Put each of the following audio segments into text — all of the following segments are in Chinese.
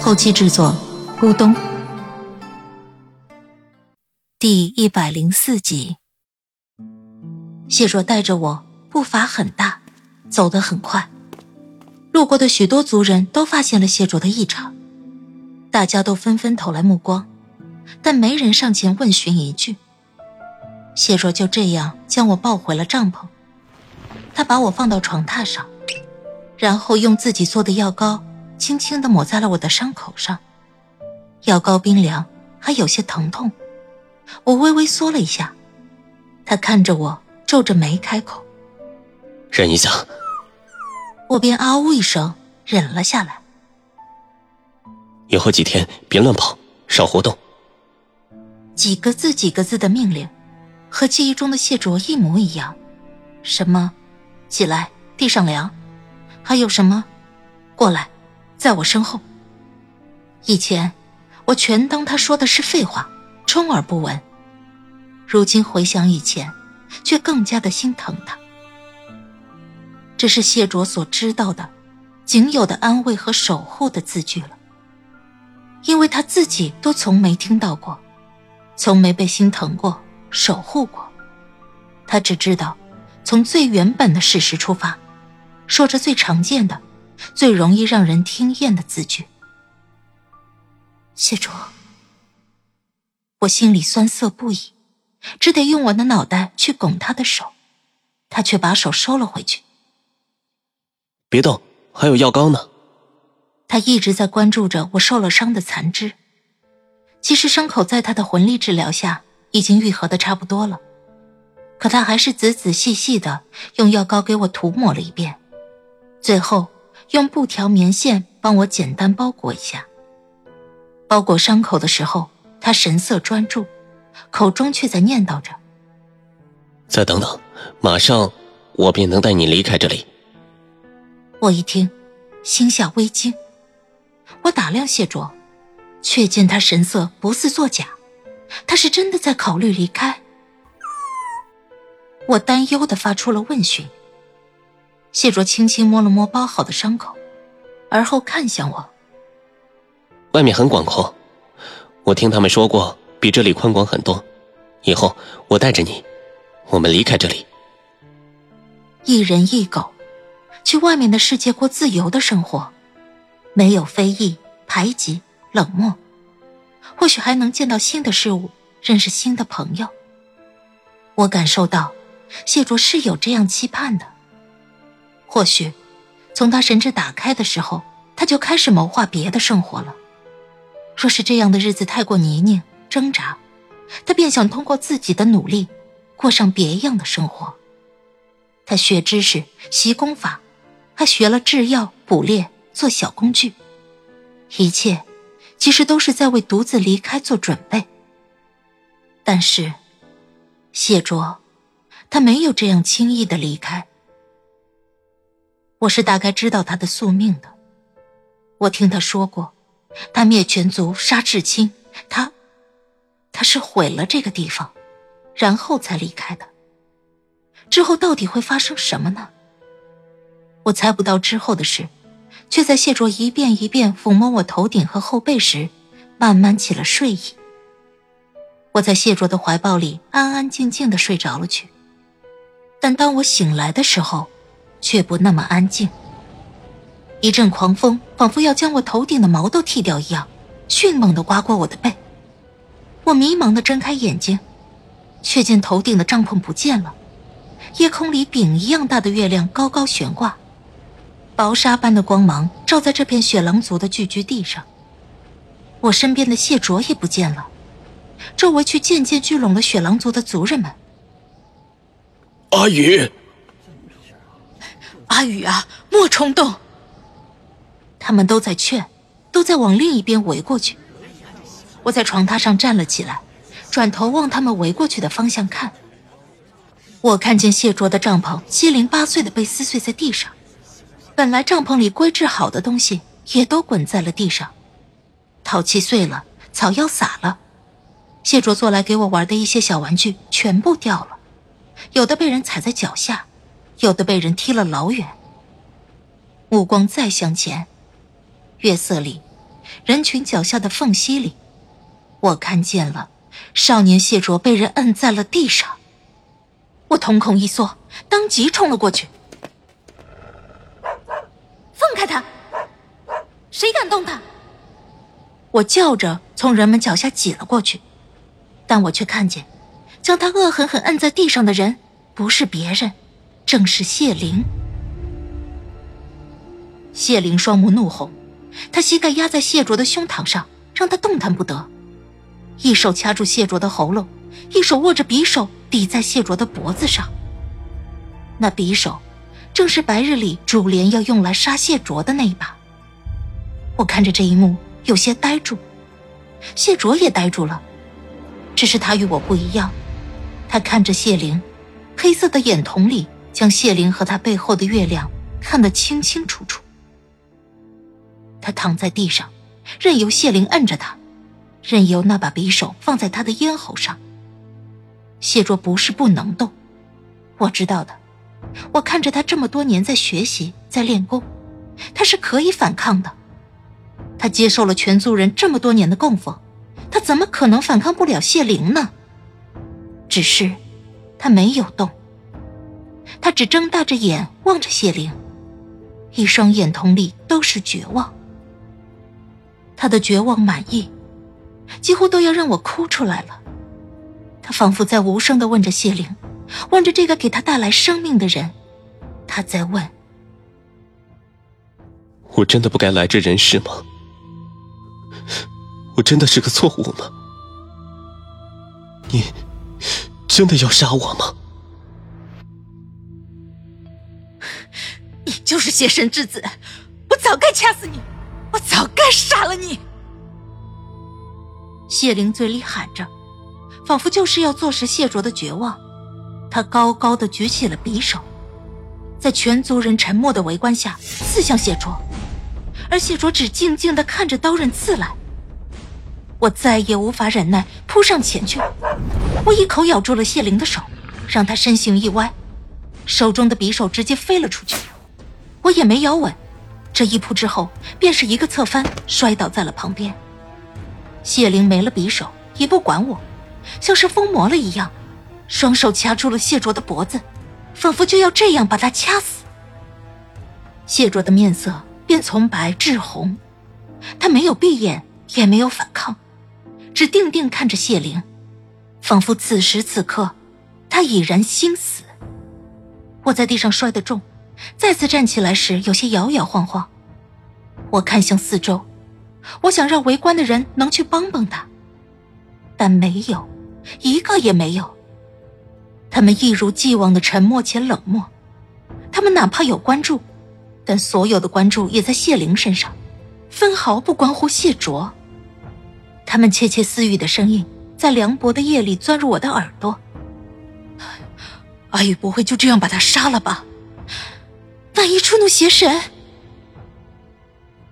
后期制作：咕咚。第一百零四集，谢卓带着我，步伐很大，走得很快。路过的许多族人都发现了谢卓的异常，大家都纷纷投来目光，但没人上前问询一句。谢卓就这样将我抱回了帐篷，他把我放到床榻上，然后用自己做的药膏轻轻的抹在了我的伤口上。药膏冰凉，还有些疼痛，我微微缩了一下。他看着我，皱着眉开口：“忍一下。”我便啊呜一声，忍了下来。以后几天别乱跑，少活动。几个字，几个字的命令。和记忆中的谢卓一模一样，什么，起来，地上凉，还有什么，过来，在我身后。以前我全当他说的是废话，充耳不闻。如今回想以前，却更加的心疼他。这是谢卓所知道的，仅有的安慰和守护的字句了，因为他自己都从没听到过，从没被心疼过。守护过，他只知道从最原本的事实出发，说着最常见的、最容易让人听厌的字句。谢卓，我心里酸涩不已，只得用我的脑袋去拱他的手，他却把手收了回去。别动，还有药膏呢。他一直在关注着我受了伤的残肢，其实伤口在他的魂力治疗下。已经愈合的差不多了，可他还是仔仔细细的用药膏给我涂抹了一遍，最后用布条、棉线帮我简单包裹一下。包裹伤口的时候，他神色专注，口中却在念叨着：“再等等，马上我便能带你离开这里。”我一听，心下微惊，我打量谢卓，却见他神色不似作假。他是真的在考虑离开，我担忧的发出了问询。谢卓轻轻摸了摸包好的伤口，而后看向我。外面很广阔，我听他们说过，比这里宽广很多。以后我带着你，我们离开这里。一人一狗，去外面的世界过自由的生活，没有非议、排挤、冷漠。或许还能见到新的事物，认识新的朋友。我感受到，谢卓是有这样期盼的。或许，从他神智打开的时候，他就开始谋划别的生活了。若是这样的日子太过泥泞挣扎，他便想通过自己的努力，过上别样的生活。他学知识，习功法，还学了制药、捕猎、做小工具，一切。其实都是在为独自离开做准备。但是，谢卓，他没有这样轻易的离开。我是大概知道他的宿命的。我听他说过，他灭全族，杀至亲，他，他是毁了这个地方，然后才离开的。之后到底会发生什么呢？我猜不到之后的事。却在谢卓一遍一遍抚摸我头顶和后背时，慢慢起了睡意。我在谢卓的怀抱里安安静静的睡着了去。但当我醒来的时候，却不那么安静。一阵狂风仿佛要将我头顶的毛都剃掉一样，迅猛地刮过我的背。我迷茫地睁开眼睛，却见头顶的帐篷不见了，夜空里饼一样大的月亮高高悬挂。薄纱般的光芒照在这片雪狼族的聚居地上，我身边的谢卓也不见了，周围却渐渐聚拢了雪狼族的族人们。阿宇，阿宇啊，莫冲动！他们都在劝，都都在往另一边围过去。我在床榻上站了起来，转头往他们围过去的方向看。我看见谢卓的帐篷七零八碎的被撕碎在地上，本来帐篷里规制好的东西也都滚在了地上，陶器碎了，草药洒了，谢卓做来给我玩的一些小玩具全部掉了，有的被人踩在脚下，有的被人踢了老远。目光再向前，月色里，人群脚下的缝隙里，我看见了少年谢卓被人摁在了地上。我瞳孔一缩，当即冲了过去。放开他！谁敢动他？我叫着从人们脚下挤了过去，但我却看见，将他恶狠狠摁在地上的人不是别人，正是谢灵。谢灵双目怒红，他膝盖压在谢卓的胸膛上，让他动弹不得，一手掐住谢卓的喉咙，一手握着匕首。抵在谢卓的脖子上，那匕首正是白日里主莲要用来杀谢卓的那一把。我看着这一幕，有些呆住，谢卓也呆住了。只是他与我不一样，他看着谢灵，黑色的眼瞳里将谢灵和他背后的月亮看得清清楚楚。他躺在地上，任由谢灵摁着他，任由那把匕首放在他的咽喉上。谢卓不是不能动，我知道的。我看着他这么多年在学习，在练功，他是可以反抗的。他接受了全族人这么多年的供奉，他怎么可能反抗不了谢灵呢？只是，他没有动。他只睁大着眼望着谢灵，一双眼瞳里都是绝望。他的绝望满意，几乎都要让我哭出来了。他仿佛在无声的问着谢灵，问着这个给他带来生命的人，他在问：我真的不该来这人世吗？我真的是个错误吗？你真的要杀我吗？你就是邪神之子，我早该掐死你，我早该杀了你！谢灵嘴里喊着。仿佛就是要坐实谢卓的绝望，他高高的举起了匕首，在全族人沉默的围观下刺向谢卓，而谢卓只静静的看着刀刃刺来。我再也无法忍耐，扑上前去，我一口咬住了谢灵的手，让他身形一歪，手中的匕首直接飞了出去。我也没咬稳，这一扑之后，便是一个侧翻，摔倒在了旁边。谢灵没了匕首，也不管我。像是疯魔了一样，双手掐住了谢卓的脖子，仿佛就要这样把他掐死。谢卓的面色便从白至红，他没有闭眼，也没有反抗，只定定看着谢灵，仿佛此时此刻他已然心死。我在地上摔得重，再次站起来时有些摇摇晃晃。我看向四周，我想让围观的人能去帮帮他，但没有。一个也没有。他们一如既往的沉默且冷漠，他们哪怕有关注，但所有的关注也在谢灵身上，分毫不关乎谢卓。他们窃窃私语的声音在凉薄的夜里钻入我的耳朵。阿宇不会就这样把他杀了吧？万一触怒邪神？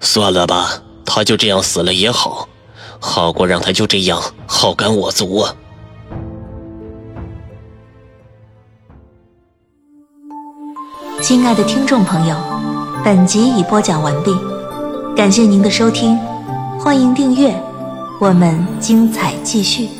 算了吧，他就这样死了也好，好过让他就这样好干我族啊。亲爱的听众朋友，本集已播讲完毕，感谢您的收听，欢迎订阅，我们精彩继续。